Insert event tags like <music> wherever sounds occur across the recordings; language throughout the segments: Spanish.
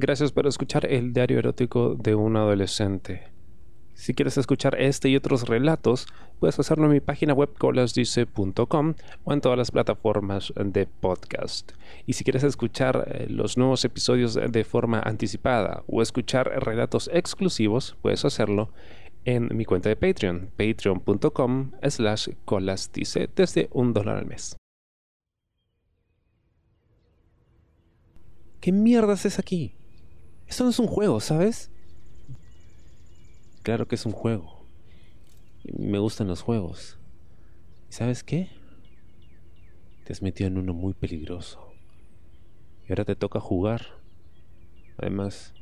Gracias por escuchar el diario erótico de un adolescente. Si quieres escuchar este y otros relatos, puedes hacerlo en mi página web colasdice.com o en todas las plataformas de podcast. Y si quieres escuchar eh, los nuevos episodios de forma anticipada o escuchar relatos exclusivos, puedes hacerlo en mi cuenta de Patreon, patreon.com slash colasdice desde un dólar al mes. ¿Qué mierda es aquí? Esto no es un juego, ¿sabes? Claro que es un juego. Me gustan los juegos. ¿Y sabes qué? Te has metido en uno muy peligroso. Y ahora te toca jugar. Además,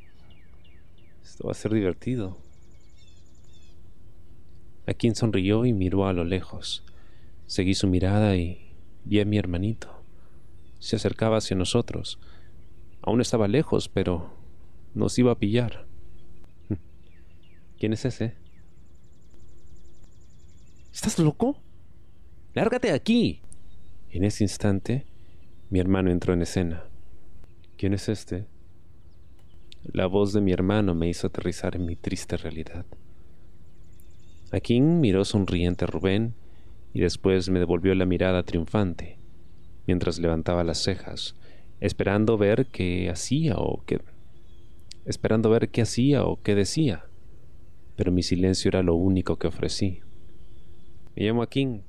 esto va a ser divertido. Aquín sonrió y miró a lo lejos. Seguí su mirada y vi a mi hermanito. Se acercaba hacia nosotros. Aún estaba lejos, pero nos iba a pillar. ¿Quién es ese? ¿Estás loco? Lárgate de aquí. En ese instante, mi hermano entró en escena. ¿Quién es este? La voz de mi hermano me hizo aterrizar en mi triste realidad. Akin miró sonriente a Rubén y después me devolvió la mirada triunfante, mientras levantaba las cejas, esperando ver qué hacía o qué esperando ver qué hacía o qué decía pero mi silencio era lo único que ofrecí. Me llamo Akin.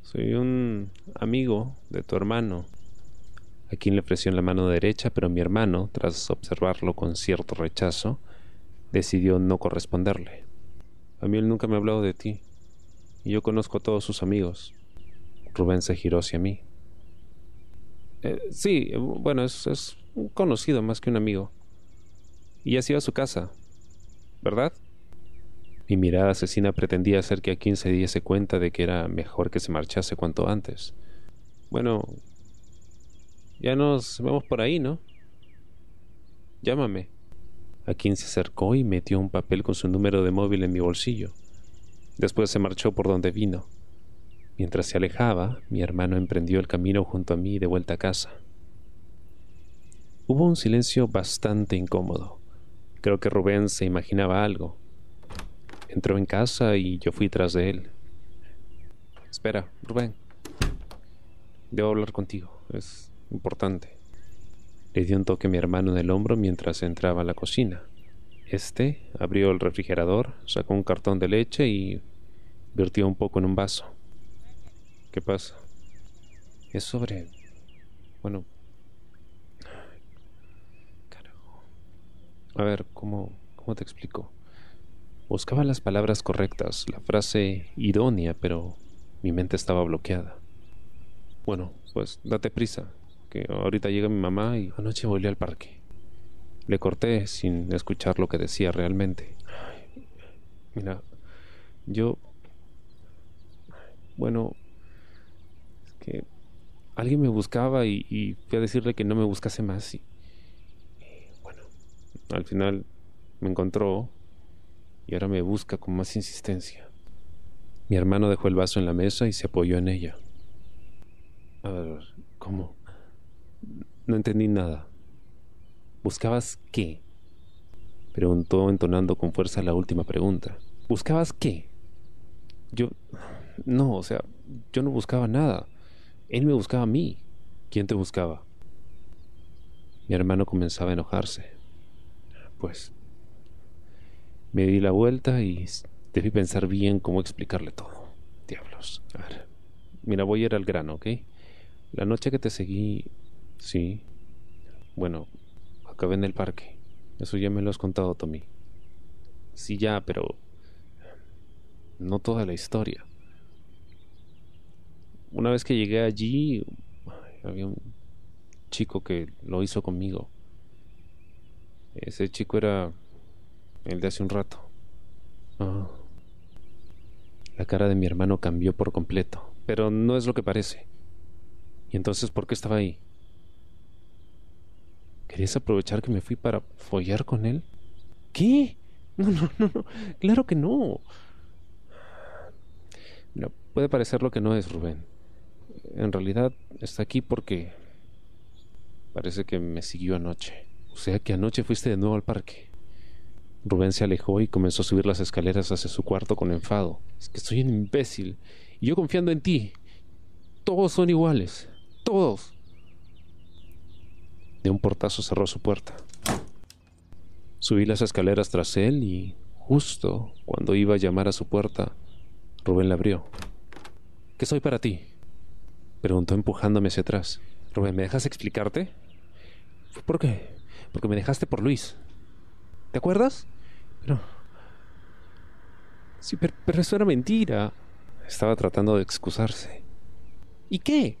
Soy un amigo de tu hermano. Akin le ofreció la mano derecha, pero mi hermano, tras observarlo con cierto rechazo, decidió no corresponderle. A mí él nunca me ha hablado de ti, y yo conozco a todos sus amigos. Rubén se giró hacia mí. Eh, sí, bueno, es, es un conocido más que un amigo. Y se iba a su casa, ¿verdad? Mi mirada asesina pretendía hacer que Akin se diese cuenta de que era mejor que se marchase cuanto antes. Bueno, ya nos vemos por ahí, ¿no? Llámame. Akin se acercó y metió un papel con su número de móvil en mi bolsillo. Después se marchó por donde vino. Mientras se alejaba, mi hermano emprendió el camino junto a mí de vuelta a casa. Hubo un silencio bastante incómodo. Creo que Rubén se imaginaba algo. Entró en casa y yo fui tras de él. Espera, Rubén. Debo hablar contigo. Es importante. Le dio un toque a mi hermano en el hombro mientras entraba a la cocina. Este abrió el refrigerador, sacó un cartón de leche y vertió un poco en un vaso. ¿Qué pasa? Es sobre... Bueno, A ver, ¿cómo, cómo te explico? Buscaba las palabras correctas, la frase idónea, pero mi mente estaba bloqueada. Bueno, pues date prisa, que ahorita llega mi mamá y anoche volví al parque. Le corté sin escuchar lo que decía realmente. mira, yo... Bueno, es que alguien me buscaba y, y fui a decirle que no me buscase más y al final me encontró y ahora me busca con más insistencia. Mi hermano dejó el vaso en la mesa y se apoyó en ella. A ver, ¿cómo? No entendí nada. ¿Buscabas qué? Preguntó entonando con fuerza la última pregunta. ¿Buscabas qué? Yo... No, o sea, yo no buscaba nada. Él me buscaba a mí. ¿Quién te buscaba? Mi hermano comenzaba a enojarse pues me di la vuelta y debí pensar bien cómo explicarle todo. Diablos. A ver. Mira, voy a ir al grano, ¿ok? La noche que te seguí... Sí. Bueno, acabé en el parque. Eso ya me lo has contado, Tommy. Sí, ya, pero... No toda la historia. Una vez que llegué allí, había un chico que lo hizo conmigo. Ese chico era el de hace un rato. La cara de mi hermano cambió por completo, pero no es lo que parece. ¿Y entonces por qué estaba ahí? ¿Querías aprovechar que me fui para follar con él? ¿Qué? No, no, no, no. Claro que no. no. Puede parecer lo que no es, Rubén. En realidad está aquí porque parece que me siguió anoche sea que anoche fuiste de nuevo al parque. Rubén se alejó y comenzó a subir las escaleras hacia su cuarto con enfado. Es que soy un imbécil. Y yo confiando en ti. Todos son iguales. Todos. De un portazo cerró su puerta. Subí las escaleras tras él y justo cuando iba a llamar a su puerta, Rubén la abrió. ¿Qué soy para ti? Preguntó empujándome hacia atrás. Rubén, ¿me dejas explicarte? ¿Por qué? Porque me dejaste por Luis. ¿Te acuerdas? Pero... Sí, pero, eso era mentira. Estaba tratando de excusarse. ¿Y qué?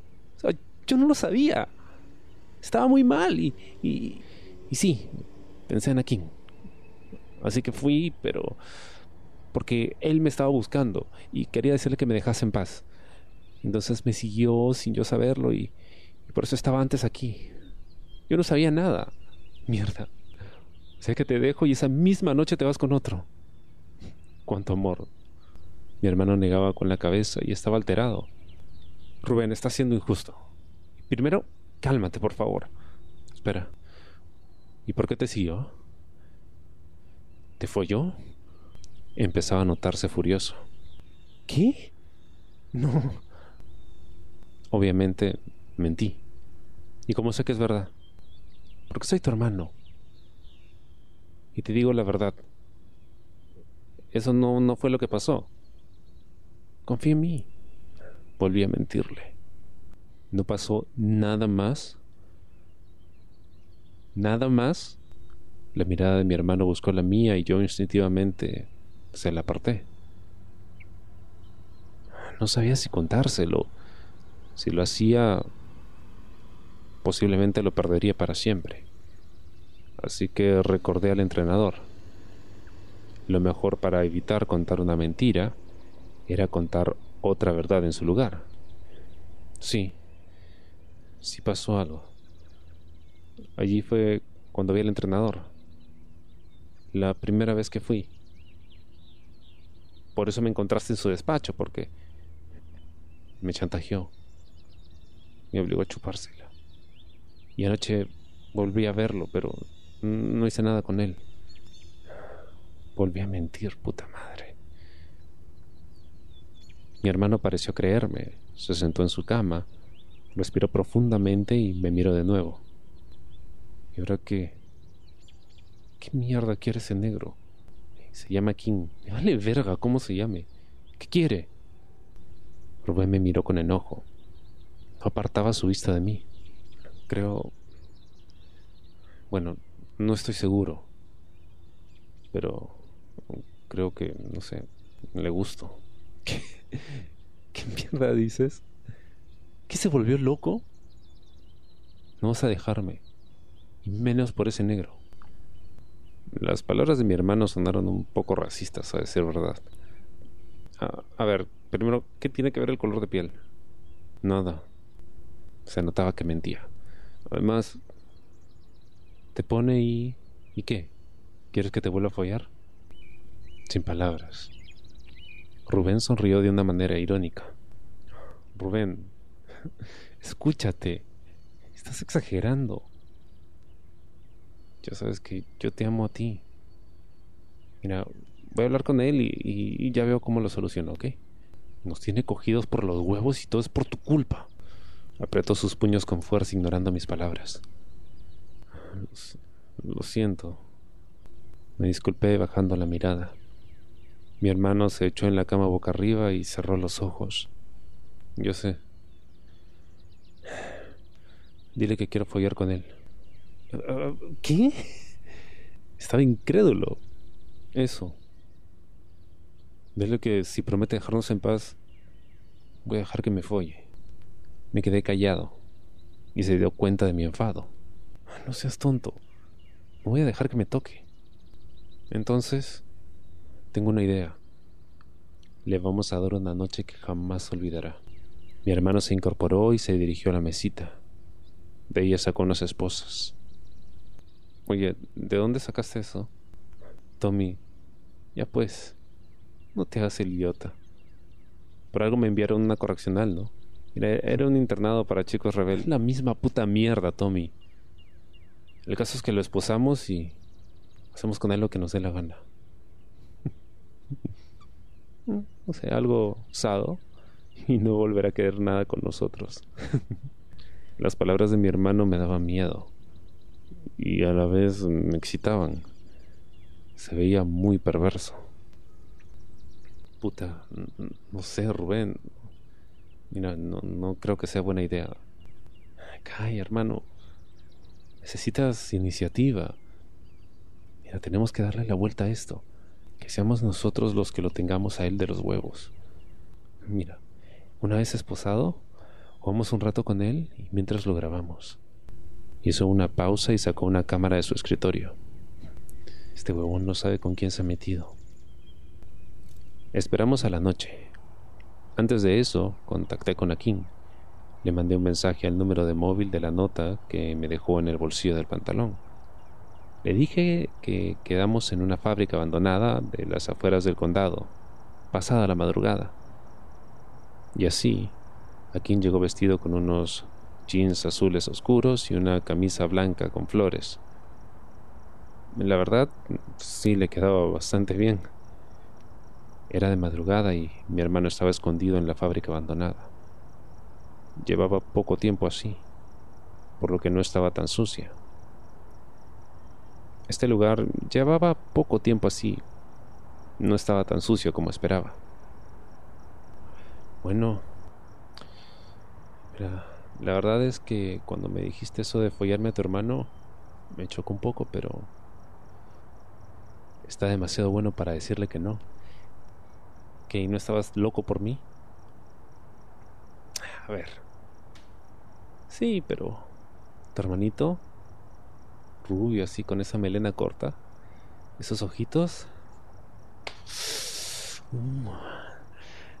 yo no lo sabía. Estaba muy mal y, y... Y sí, pensé en Akin. Así que fui, pero... Porque él me estaba buscando y quería decirle que me dejase en paz. Entonces me siguió sin yo saberlo y, y por eso estaba antes aquí. Yo no sabía nada. Mierda. Sé que te dejo y esa misma noche te vas con otro. Cuánto amor. Mi hermano negaba con la cabeza y estaba alterado. Rubén, estás siendo injusto. Primero, cálmate, por favor. Espera. ¿Y por qué te siguió? ¿Te folló? Empezaba a notarse furioso. ¿Qué? No. Obviamente mentí. ¿Y cómo sé que es verdad? Porque soy tu hermano. Y te digo la verdad. Eso no, no fue lo que pasó. Confía en mí. Volví a mentirle. No pasó nada más. Nada más. La mirada de mi hermano buscó la mía y yo instintivamente se la aparté. No sabía si contárselo. Si lo hacía, posiblemente lo perdería para siempre así que recordé al entrenador. Lo mejor para evitar contar una mentira era contar otra verdad en su lugar. Sí, sí pasó algo. Allí fue cuando vi al entrenador. La primera vez que fui. Por eso me encontraste en su despacho, porque me chantajeó. Me obligó a chupársela. Y anoche volví a verlo, pero no hice nada con él. Volví a mentir, puta madre. Mi hermano pareció creerme. Se sentó en su cama, respiró profundamente y me miró de nuevo. ¿Y ahora qué? ¿Qué mierda quiere ese negro? Se llama King. Me vale verga cómo se llame. ¿Qué quiere? Rubén me miró con enojo. apartaba su vista de mí. Creo... Bueno, no estoy seguro. Pero creo que, no sé, le gusto. <laughs> ¿Qué, ¿Qué mierda dices? ¿Qué se volvió loco? No vas a dejarme. Y menos por ese negro. Las palabras de mi hermano sonaron un poco racistas, a decir verdad. A, a, ver, primero, ¿qué tiene que ver el color de piel? Nada. Se notaba que mentía. Además, te pone y... ¿Y qué? ¿Quieres que te vuelva a follar? Sin palabras. Rubén sonrió de una manera irónica. Rubén, <laughs> escúchate. Estás exagerando. Ya sabes que yo te amo a ti. Mira, voy a hablar con él y, y ya veo cómo lo soluciono, ¿ok? Nos tiene cogidos por los huevos y todo es por tu culpa. Apretó sus puños con fuerza ignorando mis palabras. Lo siento. Me disculpé bajando la mirada. Mi hermano se echó en la cama boca arriba y cerró los ojos. Yo sé. Dile que quiero follar con él. ¿Qué? Estaba incrédulo. Eso. Dile que si promete dejarnos en paz, voy a dejar que me folle. Me quedé callado y se dio cuenta de mi enfado. No seas tonto. No voy a dejar que me toque. Entonces, tengo una idea. Le vamos a dar una noche que jamás olvidará. Mi hermano se incorporó y se dirigió a la mesita. De ella sacó unas esposas. Oye, ¿de dónde sacaste eso? Tommy, ya pues, no te hagas el idiota. Por algo me enviaron una correccional, ¿no? Era, era un internado para chicos rebeldes. La misma puta mierda, Tommy. El caso es que lo esposamos y hacemos con él lo que nos dé la gana. <laughs> o sea, algo usado y no volverá a querer nada con nosotros. <laughs> Las palabras de mi hermano me daban miedo y a la vez me excitaban. Se veía muy perverso. Puta, no sé, Rubén. Mira, no, creo que sea buena idea. Ay, hermano. Necesitas iniciativa. Mira, tenemos que darle la vuelta a esto. Que seamos nosotros los que lo tengamos a él de los huevos. Mira, una vez esposado, jugamos un rato con él y mientras lo grabamos. Hizo una pausa y sacó una cámara de su escritorio. Este huevón no sabe con quién se ha metido. Esperamos a la noche. Antes de eso, contacté con Akin. Le mandé un mensaje al número de móvil de la nota que me dejó en el bolsillo del pantalón. Le dije que quedamos en una fábrica abandonada de las afueras del condado, pasada la madrugada. Y así, Akin llegó vestido con unos jeans azules oscuros y una camisa blanca con flores. La verdad, sí le quedaba bastante bien. Era de madrugada y mi hermano estaba escondido en la fábrica abandonada. Llevaba poco tiempo así, por lo que no estaba tan sucia. Este lugar llevaba poco tiempo así, no estaba tan sucio como esperaba. Bueno, la verdad es que cuando me dijiste eso de follarme a tu hermano, me chocó un poco, pero está demasiado bueno para decirle que no. ¿Que no estabas loco por mí? A ver. Sí, pero tu hermanito, rubio así con esa melena corta, esos ojitos, mm,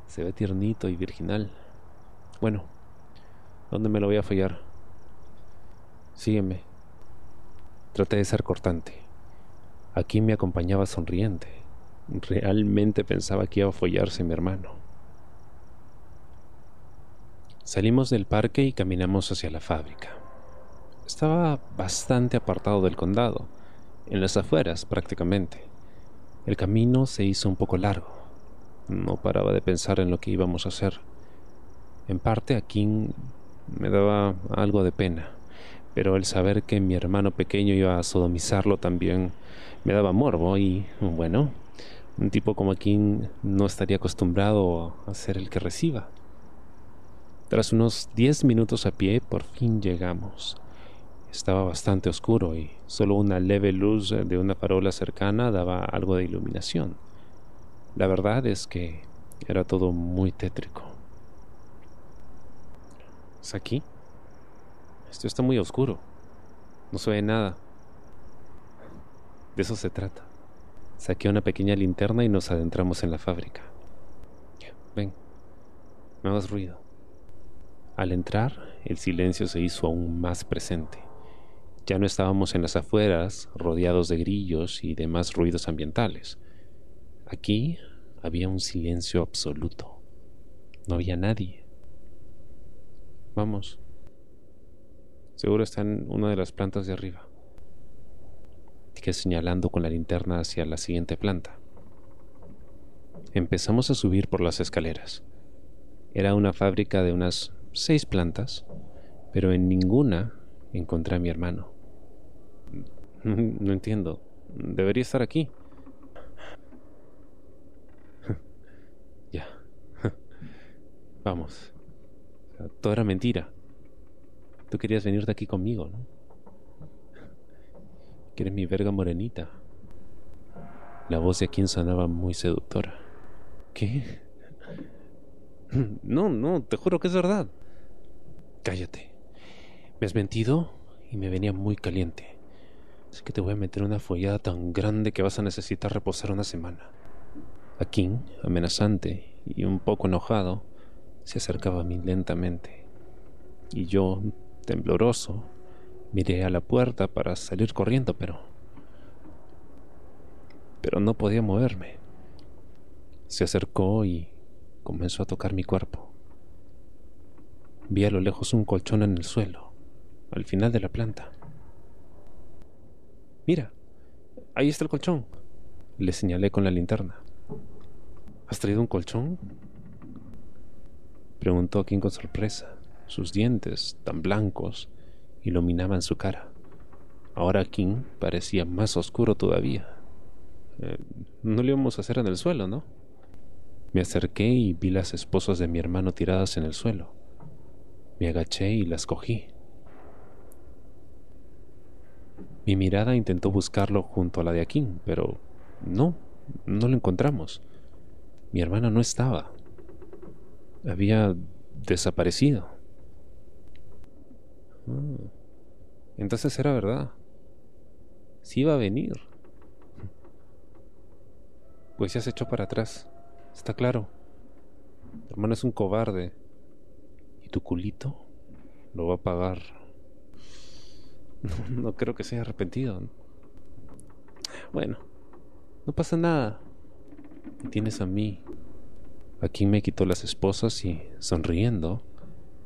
se ve tiernito y virginal. Bueno, ¿Dónde me lo voy a follar? Sígueme. Traté de ser cortante. Aquí me acompañaba sonriente. Realmente pensaba que iba a follarse mi hermano. Salimos del parque y caminamos hacia la fábrica. Estaba bastante apartado del condado, en las afueras prácticamente. El camino se hizo un poco largo. No paraba de pensar en lo que íbamos a hacer. En parte aquí me daba algo de pena, pero el saber que mi hermano pequeño iba a sodomizarlo también me daba morbo y, bueno, un tipo como aquí no estaría acostumbrado a ser el que reciba. Tras unos diez minutos a pie, por fin llegamos. Estaba bastante oscuro y solo una leve luz de una farola cercana daba algo de iluminación. La verdad es que era todo muy tétrico. ¿Es aquí? Esto está muy oscuro. No se ve nada. De eso se trata. Saqué una pequeña linterna y nos adentramos en la fábrica. Ven, no hagas ruido. Al entrar, el silencio se hizo aún más presente. Ya no estábamos en las afueras, rodeados de grillos y demás ruidos ambientales. Aquí había un silencio absoluto. No había nadie. Vamos. Seguro está en una de las plantas de arriba. Dije señalando con la linterna hacia la siguiente planta. Empezamos a subir por las escaleras. Era una fábrica de unas seis plantas, pero en ninguna encontré a mi hermano. <laughs> No entiendo. Debería estar aquí. <laughs> ya. <laughs> Vamos todo era mentira. Tú querías venir de aquí conmigo, ¿no? Quieres mi verga morenita. La voz de quien sonaba muy seductora. ¿Qué? <laughs> No, no, te juro que es verdad. Cállate. Me has mentido y me venía muy caliente. Así que te voy a meter una follada tan grande que vas a necesitar reposar una semana. Akin, amenazante y un poco enojado, se acercaba a mí lentamente, y yo, tembloroso, miré a la puerta para salir corriendo, pero... pero no podía moverme. Se acercó y comenzó a tocar mi cuerpo. Vi a lo lejos un colchón en el suelo, al final de la planta. Mira, ahí está el colchón. Le señalé con la linterna. ¿Has traído un colchón? Preguntó King con sorpresa. Sus dientes, tan blancos, iluminaban su cara. Ahora King parecía más oscuro todavía. Eh, no lo íbamos a hacer en el suelo, ¿no? Me acerqué y vi las esposas de mi hermano tiradas en el suelo. Me agaché y las cogí. Mi mirada intentó buscarlo junto a la de Akin, pero no, no lo encontramos. Mi hermana no estaba. Había desaparecido. Ah, entonces era verdad. Sí iba a venir. Pues ya se echó para atrás. Está claro. Tu hermano es un cobarde. ¿Y tu culito? Lo va a pagar. <laughs> No, creo que se haya arrepentido. Bueno, no pasa nada. tienes a mí. Aquí me quitó las esposas y, sonriendo,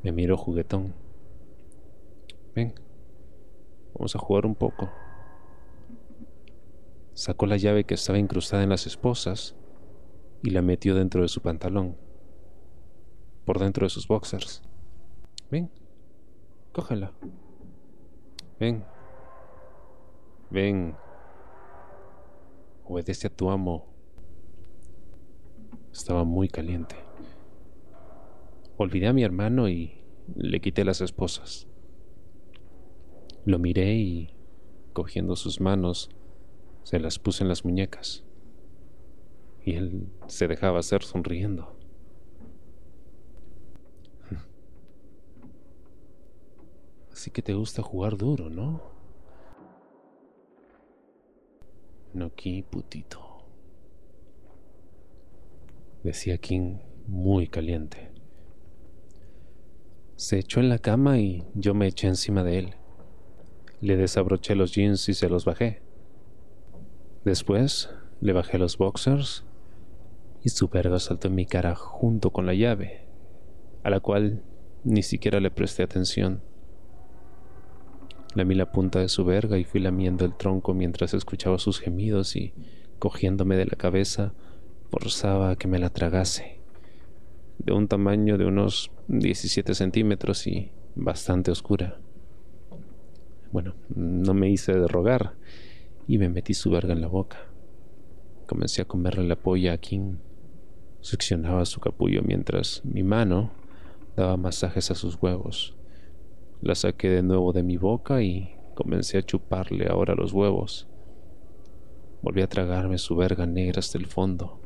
me miró juguetón. Ven, vamos a jugar un poco. Sacó la llave que estaba incrustada en las esposas y la metió dentro de su pantalón, por dentro de sus boxers. Ven, cógela. Ven, ven, obedece a tu amo. Estaba muy caliente. Olvidé a mi hermano y le quité las esposas. Lo miré y, cogiendo sus manos, se las puse en las muñecas y él se dejaba hacer sonriendo. Así que te gusta jugar duro, ¿no? No aquí, putito. Decía King muy caliente. Se echó en la cama y yo me eché encima de él. Le desabroché los jeans y se los bajé. Después le bajé los boxers y su verga saltó en mi cara junto con la llave, a la cual ni siquiera le presté atención. Lamí la punta de su verga y fui lamiendo el tronco mientras escuchaba sus gemidos y, cogiéndome de la cabeza, forzaba a que me la tragase. De un tamaño de unos 17 centímetros y bastante oscura. Bueno, no me hice de rogar y me metí su verga en la boca. Comencé a comerle la polla a King Succionaba su capullo mientras mi mano daba masajes a sus huevos. La saqué de nuevo de mi boca y comencé a chuparle ahora los huevos. Volví a tragarme su verga negra hasta el fondo.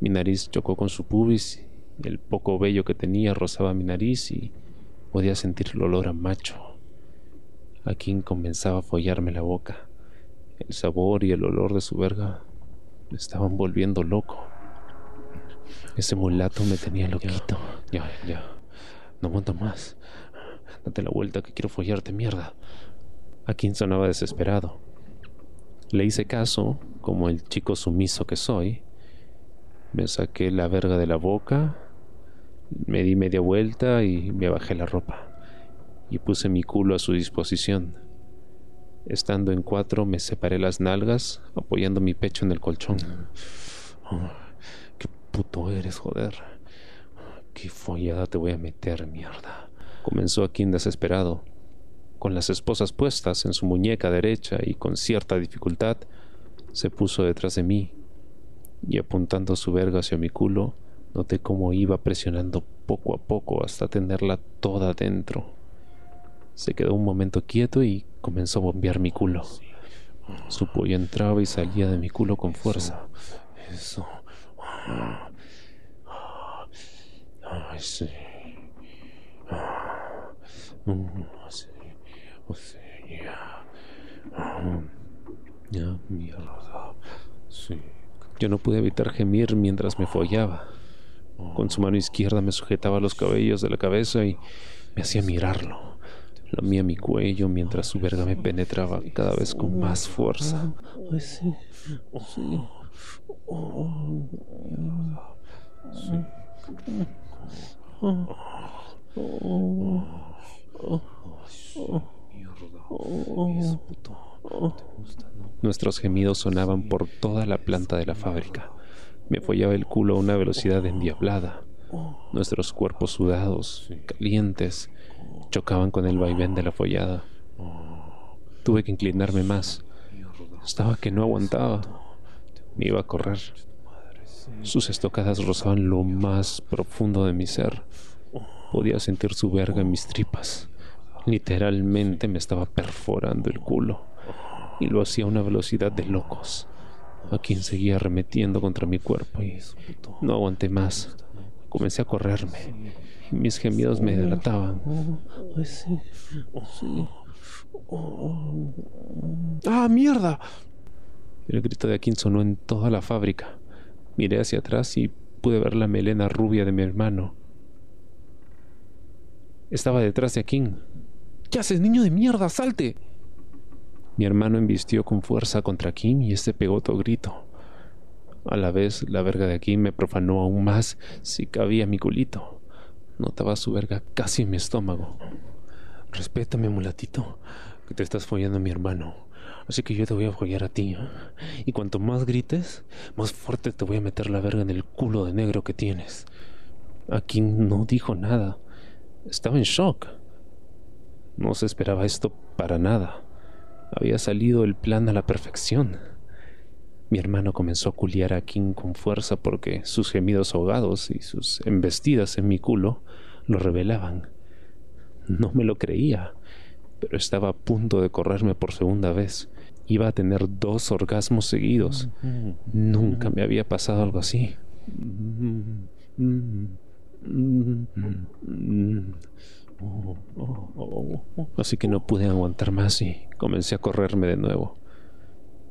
Mi nariz chocó con su pubis y el poco vello que tenía rozaba mi nariz y podía sentir el olor a macho. A quien comenzaba a follarme la boca. El sabor y el olor de su verga me estaban volviendo loco. Ese mulato me tenía loquito. Ya, ya. No aguanto más. Date la vuelta que quiero follarte, mierda. Akin sonaba desesperado. Le hice caso, como el chico sumiso que soy. Me saqué la verga de la boca, me di media vuelta y me bajé la ropa. Y puse mi culo a su disposición. Estando en cuatro, me separé las nalgas, apoyando mi pecho en el colchón puto eres, joder. Qué follada te voy a meter, mierda. Comenzó aquí desesperado, con las esposas puestas en su muñeca derecha y con cierta dificultad, se puso detrás de mí y apuntando su verga hacia mi culo, noté cómo iba presionando poco a poco hasta tenerla toda dentro. Se quedó un momento quieto y comenzó a bombear mi culo. Su pollo entraba y salía de mi culo con fuerza. Eso. Ay, sí. Sí. Sí, ya. Ya, mierda. Sí. Yo no pude evitar gemir mientras me follaba. Con su mano izquierda me sujetaba los cabellos de la cabeza y me hacía mirarlo. Lamía mi cuello mientras su verga me penetraba cada vez con más fuerza. Nuestros gemidos sonaban por toda la planta de la fábrica. Me follaba el culo a una velocidad endiablada. Nuestros cuerpos sudados, calientes, chocaban con el vaivén de la follada. Tuve que inclinarme más. Estaba que no aguantaba. Me iba a correr. Sus estocadas rozaban lo más profundo de mi ser. Podía sentir su verga en mis tripas. Literalmente me estaba perforando el culo. Y lo hacía a una velocidad de locos. A quien seguía arremetiendo contra mi cuerpo y no aguanté más. Comencé a correrme. Mis gemidos me delataban. ¡Ah, mierda! El grito de Akin sonó en toda la fábrica. Miré hacia atrás y pude ver la melena rubia de mi hermano. Estaba detrás de Akin. ¿Qué haces, niño de mierda? ¡Salte! Mi hermano embistió con fuerza contra Akin y este pegó otro grito. A la vez, la verga de Akin me profanó aún más si cabía mi culito. Notaba su verga casi en mi estómago. Respétame, mulatito, que te estás follando a mi hermano. Así que yo te voy a follar a ti. ¿eh? Y cuanto más grites, más fuerte te voy a meter la verga en el culo de negro que tienes. Aquí no dijo nada. Estaba en shock. No se esperaba esto para nada. Había salido el plan a la perfección. Mi hermano comenzó a culiar a King con fuerza porque sus gemidos ahogados y sus embestidas en mi culo lo revelaban. No me lo creía, pero estaba a punto de correrme por segunda vez iba a tener dos orgasmos seguidos. Nunca me había pasado algo así. Así que no pude aguantar más y comencé a correrme de nuevo.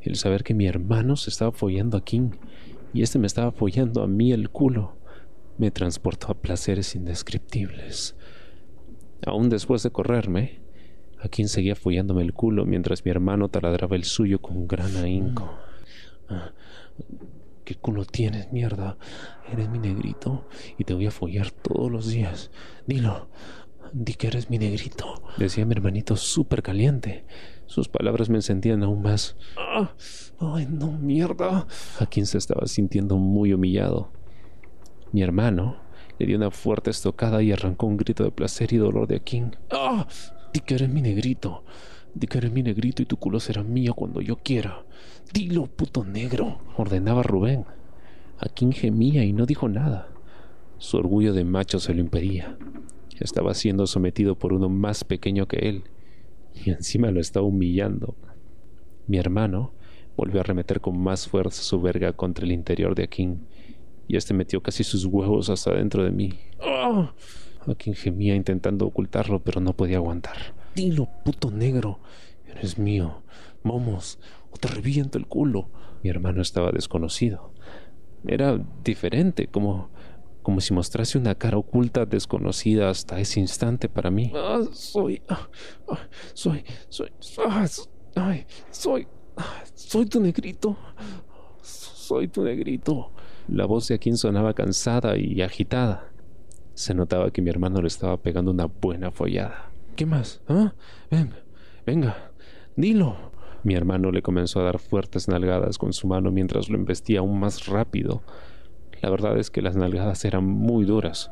El saber que mi hermano se estaba follando a King y este me estaba follando a mí el culo me transportó a placeres indescriptibles. Aún después de correrme, a quien seguía follándome el culo mientras mi hermano taladraba el suyo con gran ahínco. Ah, ¿Qué culo tienes, mierda? Eres mi negrito y te voy a follar todos los días. Dilo, di que eres mi negrito, decía mi hermanito súper caliente. Sus palabras me encendían aún más. Ah, ¡Ay, no, mierda! Quien se estaba sintiendo muy humillado. Mi hermano le dio una fuerte estocada y arrancó un grito de placer y dolor de Akin. ¡Ah! Di que eres mi negrito. Di que eres mi negrito y tu culo será mío cuando yo quiera. Dilo, puto negro, ordenaba Rubén. A quien gemía y no dijo nada. Su orgullo de macho se lo impedía. Estaba siendo sometido por uno más pequeño que él, <laughs> y encima lo estaba humillando. Mi hermano volvió a remeter con más fuerza su verga contra el interior de Akin, y este metió casi sus huevos hasta dentro de mí. ¡Ah! a quien gemía intentando ocultarlo, pero no podía aguantar. Dilo, puto negro, eres mío. Vamos, o te reviento el culo. Mi hermano estaba desconocido. Era diferente, como, como si mostrase una cara oculta desconocida hasta ese instante para mí. Ah, soy, ah, ah, soy, soy, ay, soy, soy tu negrito. Soy tu negrito. La voz de Akin sonaba cansada y agitada. Se notaba que mi hermano le estaba pegando una buena follada. ¿Qué más? ¿Ah? Venga, venga, dilo. Mi hermano le comenzó a dar fuertes nalgadas con su mano mientras lo embestía aún más rápido. La verdad es que las nalgadas eran muy duras.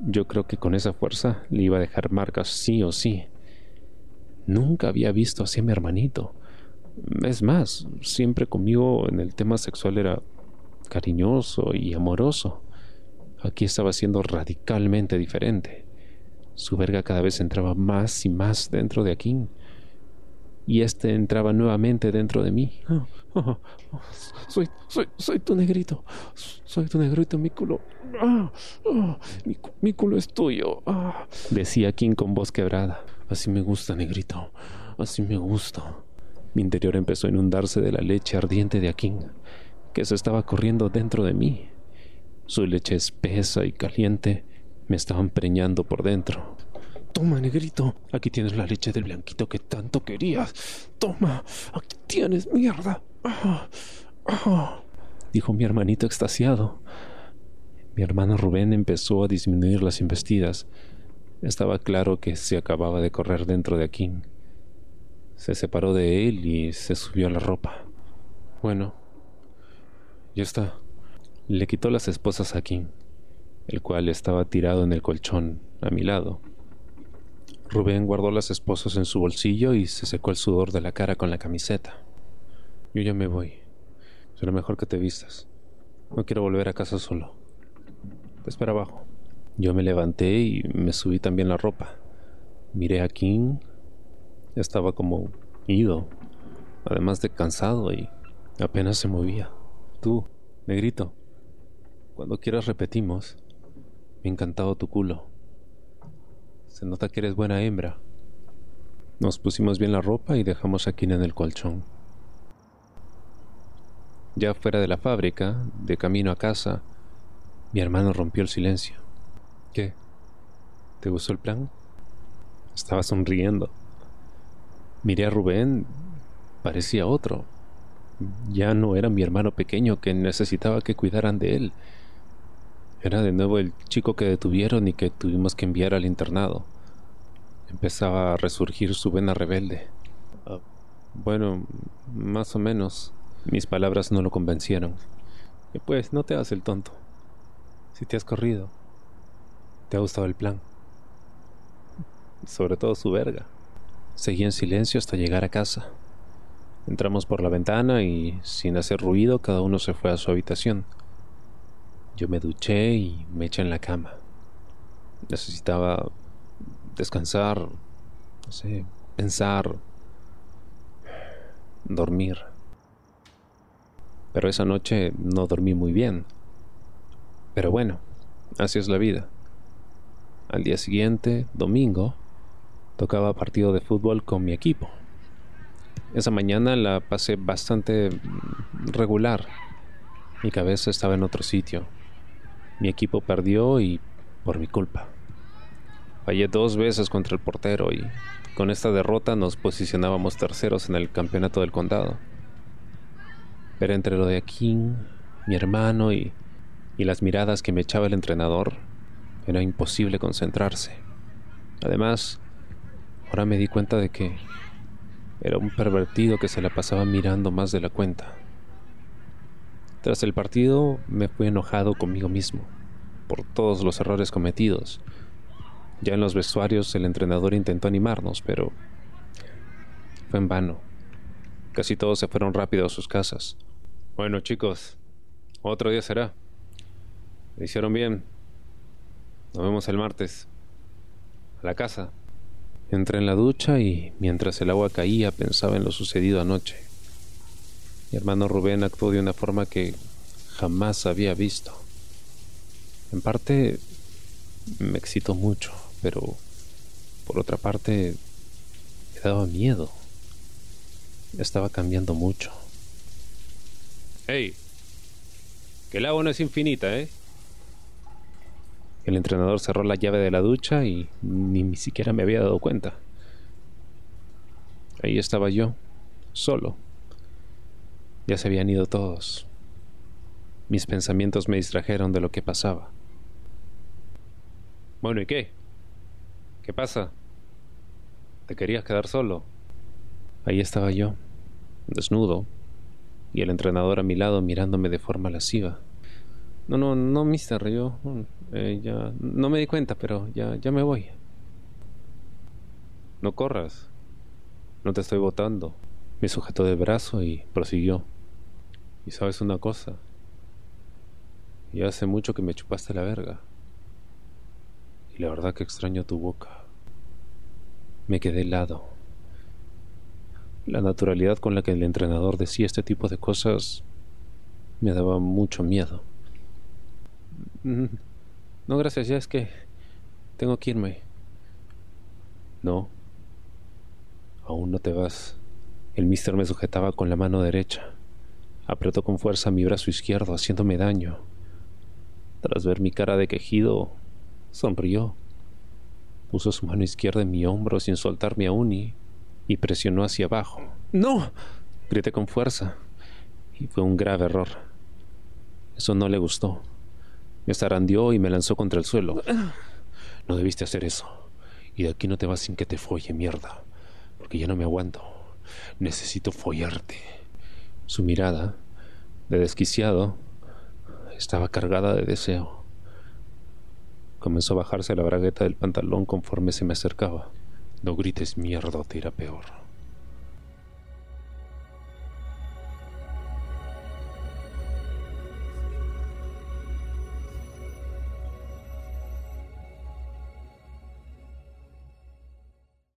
Yo creo que con esa fuerza le iba a dejar marcas sí o sí. Nunca había visto así a mi hermanito. Es más, siempre conmigo en el tema sexual era cariñoso y amoroso. Aquí estaba siendo radicalmente diferente. Su verga cada vez entraba más y más dentro de aquí. Y este entraba nuevamente dentro de mí. Oh, oh, oh, soy, soy, soy tu negrito. Soy tu negrito, mi culo. Ah, mi, mi, culo es tuyo. Ah. Decía King con voz quebrada. Así me gusta, negrito. Así me gusta. Mi interior empezó a inundarse de la leche ardiente de Akin, que se estaba corriendo dentro de mí. Su leche espesa y caliente me estaba preñando por dentro. Toma, negrito, aquí tienes la leche del blanquito que tanto querías. Toma, aquí tienes, mierda. Ah, ah, dijo mi hermanito extasiado. Mi hermano Rubén empezó a disminuir las investidas. Estaba claro que se acababa de correr dentro de Akin. Se separó de él y se subió a la ropa. Bueno, ya está. Le quitó las esposas a King, el cual estaba tirado en el colchón a mi lado. Rubén guardó las esposas en su bolsillo y se secó el sudor de la cara con la camiseta. Yo ya me voy. Será mejor que te vistas. No quiero volver a casa solo. Te espero abajo. Yo me levanté y me subí también la ropa. Miré a King. Estaba como ido, además de cansado y apenas se movía. Tú, negrito, cuando quieras repetimos. Me ha encantado tu culo. Se nota que eres buena hembra. Nos pusimos bien la ropa y dejamos a en el colchón. Ya fuera de la fábrica, de camino a casa, mi hermano rompió el silencio. ¿Qué? ¿Te gustó el plan? Estaba sonriendo. Miré a Rubén. Parecía otro. Ya no era mi hermano pequeño que necesitaba que cuidaran de él. Era de nuevo el chico que detuvieron y que tuvimos que enviar al internado. Empezaba a resurgir su vena rebelde. Ah, bueno, más o menos. Mis palabras no lo convencieron. Y pues, no te hagas el tonto. Si te has corrido, te ha gustado el plan. Sobre todo su verga. Seguí en silencio hasta llegar a casa. Entramos por la ventana y, sin hacer ruido, cada uno se fue a su habitación. Yo me duché y me eché en la cama. Necesitaba descansar, no sé, pensar, dormir. Pero esa noche no dormí muy bien. Pero bueno, así es la vida. Al día siguiente, domingo, tocaba partido de fútbol con mi equipo. Esa mañana la pasé bastante regular. Mi cabeza estaba en otro sitio. Mi equipo perdió y por mi culpa. Fallé dos veces contra el portero y con esta derrota nos posicionábamos terceros en el campeonato del condado. Pero entre lo de Akin, mi hermano y, y las miradas que me echaba el entrenador, era imposible concentrarse. Además, ahora me di cuenta de que era un pervertido que se la pasaba mirando más de la cuenta. Tras el partido me fui enojado conmigo mismo por todos los errores cometidos. Ya en los vestuarios el entrenador intentó animarnos, pero fue en vano. Casi todos se fueron rápido a sus casas. Bueno, chicos, otro día será. Hicieron bien. Nos vemos el martes. A la casa. Entré en la ducha y mientras el agua caía pensaba en lo sucedido anoche. Mi hermano Rubén actuó de una forma que jamás había visto. En parte me excitó mucho, pero por otra parte me daba miedo. Estaba cambiando mucho. ¡Hey! Que el agua no es infinita, ¿eh? El entrenador cerró la llave de la ducha y ni, ni siquiera me había dado cuenta. Ahí estaba yo, solo. Ya se habían ido todos. Mis pensamientos me distrajeron de lo que pasaba. Bueno, ¿y qué? ¿Qué pasa? ¿Te querías quedar solo? Ahí estaba yo, desnudo, y el entrenador a mi lado mirándome de forma lasciva. No, no, no, mister, yo eh, ya no me di cuenta, pero ya, ya me voy. No corras. No te estoy votando. Me sujetó del brazo y prosiguió. Y sabes una cosa. Ya hace mucho que me chupaste la verga. Y la verdad que extraño tu boca. Me quedé helado. La naturalidad con la que el entrenador decía este tipo de cosas me daba mucho miedo. Mm, no, gracias, ya es que tengo que irme. No, aún no te vas. El mister me sujetaba con la mano derecha. Apretó con fuerza mi brazo izquierdo, haciéndome daño. Tras ver mi cara de quejido, sonrió. Puso su mano izquierda en mi hombro sin soltarme aún y y presionó hacia abajo. ¡No! Grité con fuerza. Y fue un grave error. Eso no le gustó. Me zarandeó y me lanzó contra el suelo. No debiste hacer eso. Y de aquí no te vas sin que te folle, mierda. Porque ya no me aguanto. Necesito follarte. Su mirada, de desquiciado, estaba cargada de deseo. Comenzó a bajarse la bragueta del pantalón conforme se me acercaba. No grites mierda, te peor.